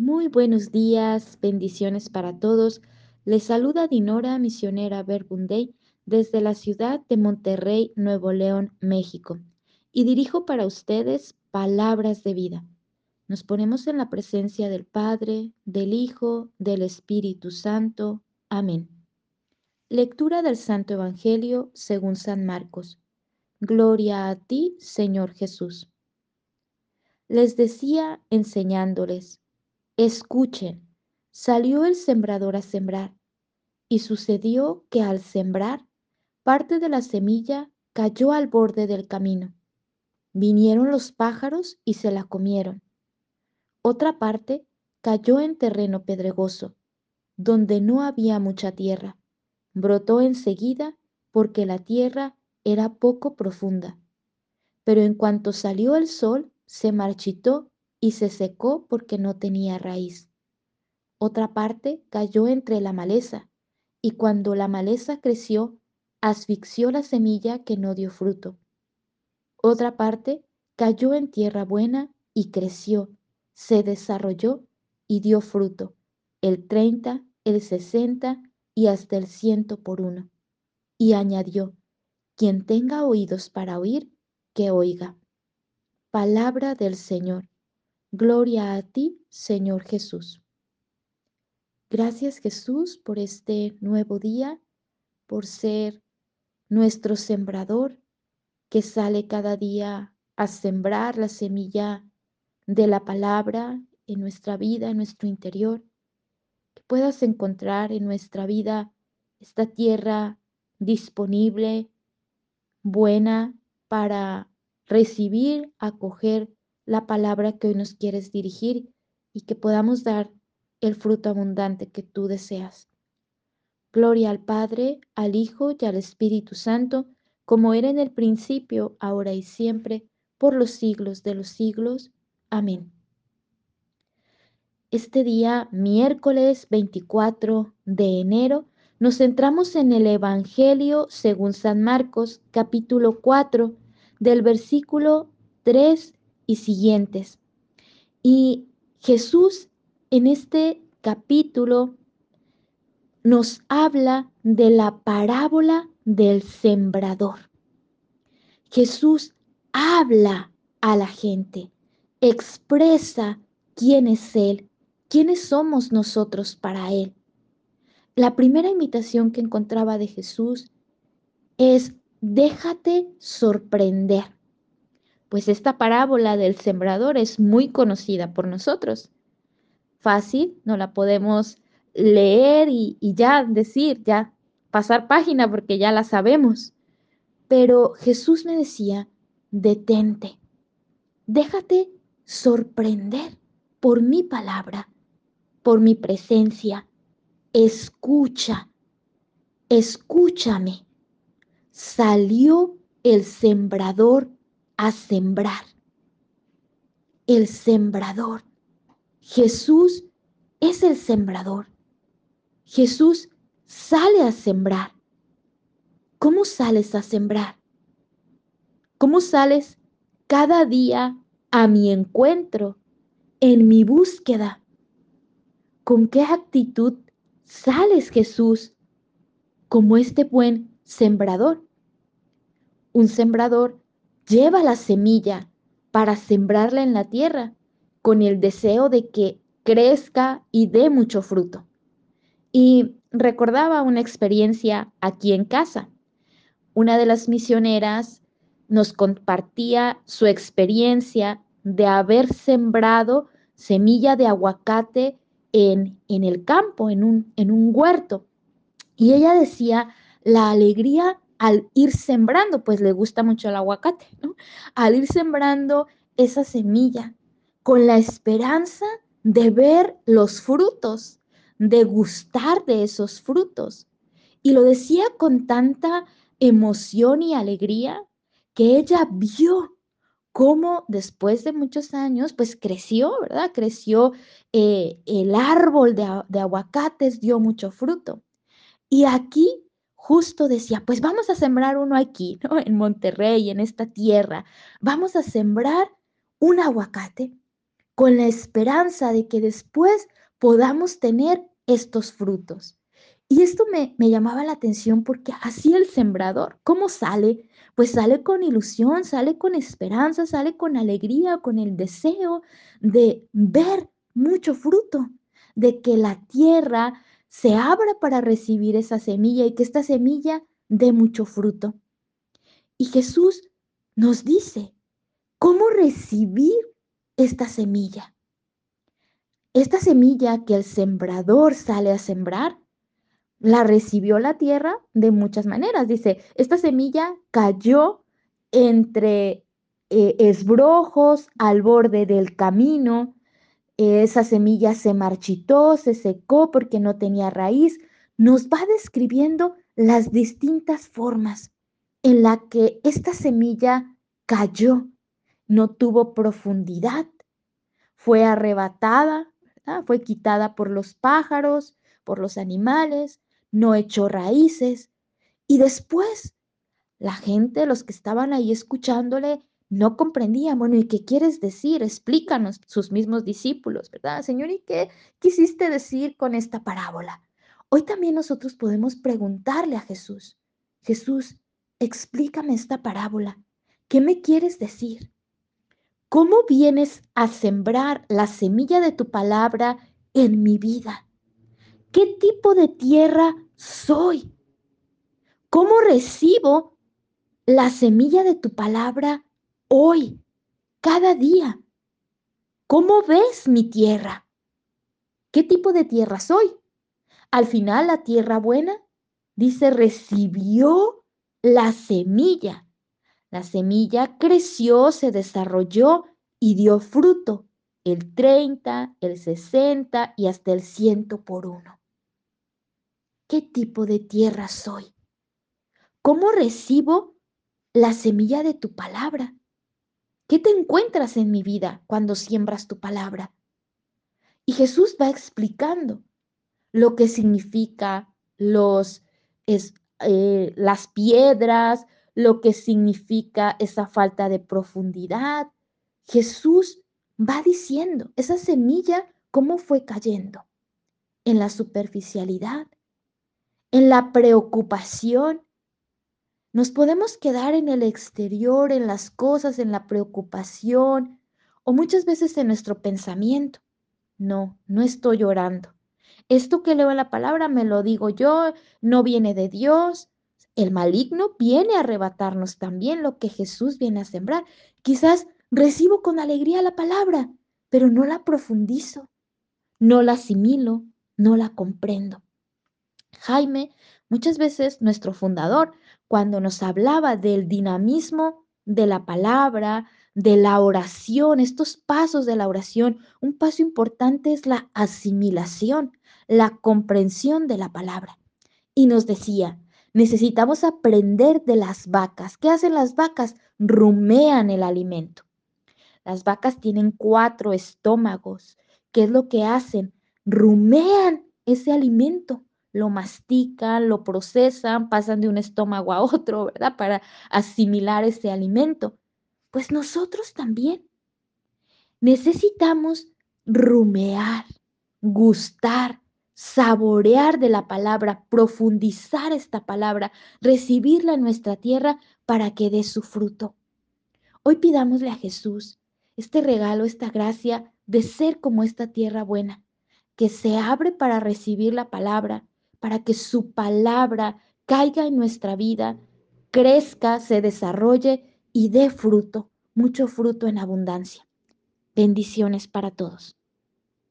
Muy buenos días, bendiciones para todos. Les saluda Dinora, misionera Verbunday, desde la ciudad de Monterrey, Nuevo León, México. Y dirijo para ustedes palabras de vida. Nos ponemos en la presencia del Padre, del Hijo, del Espíritu Santo. Amén. Lectura del Santo Evangelio según San Marcos. Gloria a ti, Señor Jesús. Les decía enseñándoles Escuchen, salió el sembrador a sembrar, y sucedió que al sembrar, parte de la semilla cayó al borde del camino. Vinieron los pájaros y se la comieron. Otra parte cayó en terreno pedregoso, donde no había mucha tierra. Brotó enseguida porque la tierra era poco profunda. Pero en cuanto salió el sol, se marchitó y se secó porque no tenía raíz. Otra parte cayó entre la maleza, y cuando la maleza creció, asfixió la semilla que no dio fruto. Otra parte cayó en tierra buena y creció, se desarrolló y dio fruto, el treinta, el sesenta y hasta el ciento por uno. Y añadió, quien tenga oídos para oír, que oiga. Palabra del Señor. Gloria a ti, Señor Jesús. Gracias Jesús por este nuevo día, por ser nuestro sembrador que sale cada día a sembrar la semilla de la palabra en nuestra vida, en nuestro interior. Que puedas encontrar en nuestra vida esta tierra disponible, buena para recibir, acoger la palabra que hoy nos quieres dirigir y que podamos dar el fruto abundante que tú deseas. Gloria al Padre, al Hijo y al Espíritu Santo, como era en el principio, ahora y siempre, por los siglos de los siglos. Amén. Este día, miércoles 24 de enero, nos centramos en el Evangelio según San Marcos, capítulo 4, del versículo 3 y siguientes. Y Jesús en este capítulo nos habla de la parábola del sembrador. Jesús habla a la gente, expresa quién es Él, quiénes somos nosotros para Él. La primera invitación que encontraba de Jesús es déjate sorprender pues esta parábola del sembrador es muy conocida por nosotros. Fácil, no la podemos leer y, ya decir, ya pasar página porque ya la sabemos. Pero Jesús me decía, detente, déjate sorprender por mi palabra, por mi presencia. Escucha, escúchame. Salió el sembrador a sembrar. El sembrador. Jesús es el sembrador. Jesús sale a sembrar. ¿Cómo sales a sembrar? ¿Cómo sales cada día a mi encuentro, en mi búsqueda? ¿Con qué actitud sales, Jesús, como este buen sembrador? Un sembrador lleva la semilla para sembrarla en la tierra con el deseo de que crezca y dé mucho fruto. Y recordaba una experiencia aquí en casa. Una de las misioneras nos compartía su experiencia de haber sembrado semilla de aguacate en, en el campo, en un, en un huerto. Y ella decía la alegría al ir sembrando, pues le gusta mucho el aguacate, ¿no? Al ir sembrando esa semilla con la esperanza de ver los frutos, de gustar de esos frutos. Y lo decía con tanta emoción y alegría que ella vio cómo después de muchos años, pues creció, ¿verdad? Creció eh, el árbol de, de aguacates, dio mucho fruto. Y aquí justo decía, pues vamos a sembrar uno aquí, ¿no? En Monterrey, en esta tierra. Vamos a sembrar un aguacate con la esperanza de que después podamos tener estos frutos. Y esto me, me, llamaba la atención porque así el sembrador, ¿cómo sale? Pues sale con ilusión, sale con esperanza, sale con alegría, con el deseo de ver mucho fruto, de que la tierra se abra para recibir esa semilla y que esta semilla dé mucho fruto. Y Jesús nos dice, ¿cómo recibir esta semilla? Esta semilla que el sembrador sale a sembrar la recibió la tierra de muchas maneras. Dice, esta semilla cayó entre eh, esbrojos al borde del camino. Esa semilla se marchitó, se secó porque no tenía raíz. Nos va describiendo las distintas formas en la que esta semilla cayó, no tuvo profundidad, fue arrebatada, fue quitada por los pájaros, por los animales, no echó raíces. Y después, la gente, los que estaban ahí escuchándole, no comprendían, bueno, ¿y qué quieres decir? Explícanos, sus mismos discípulos, ¿verdad? Señor, ¿y qué quisiste decir con esta parábola? Hoy también nosotros podemos preguntarle a Jesús, Jesús, explícame esta parábola. ¿Qué me quieres decir? ¿Cómo vienes a sembrar la semilla de tu palabra en mi vida? ¿Qué tipo de tierra soy? ¿Cómo recibo la semilla de tu palabra hoy, cada día? ¿Cómo ves mi tierra? ¿Qué tipo de tierra soy? Al final, la tierra buena, dice, recibió la semilla. La semilla creció, se desarrolló y dio fruto, el 30, el 60 y hasta el 100 por uno. ¿Qué tipo de tierra soy? ¿Cómo recibo la semilla de tu palabra? ¿Qué te encuentras en mi vida cuando siembras tu palabra? Y Jesús va explicando lo que significa los, eh, las piedras, lo que significa esa falta de profundidad. Jesús va diciendo esa semilla, cómo fue cayendo en la superficialidad, en la preocupación. Nos podemos quedar en el exterior, en las cosas, en la preocupación o muchas veces en nuestro pensamiento. No, no estoy orando. Esto que leo en la palabra me lo digo yo, no viene de Dios. El maligno viene a arrebatarnos también lo que Jesús viene a sembrar. Quizás recibo con alegría la palabra, pero no la profundizo, no la asimilo, no la comprendo. Jaime, muchas veces nuestro fundador, cuando nos hablaba del dinamismo de la palabra, de la oración, estos pasos de la oración, un paso importante es la asimilación, la comprensión de la palabra. Y nos decía, necesitamos aprender de las vacas. ¿Qué hacen las vacas? Rumean el alimento. Las vacas tienen cuatro estómagos. ¿Qué es lo que hacen? Rumean ese alimento lo mastican, lo procesan, pasan de un estómago a otro, ¿verdad? Para asimilar ese alimento. Pues nosotros también necesitamos rumear, gustar, saborear de la palabra, profundizar esta palabra, recibirla en nuestra tierra para que dé su fruto. Hoy pidámosle a Jesús este regalo, esta gracia de ser como esta tierra buena, que se abre para recibir la palabra, para que su palabra caiga en nuestra vida, crezca, se desarrolle y dé fruto, mucho fruto en abundancia. Bendiciones para todos.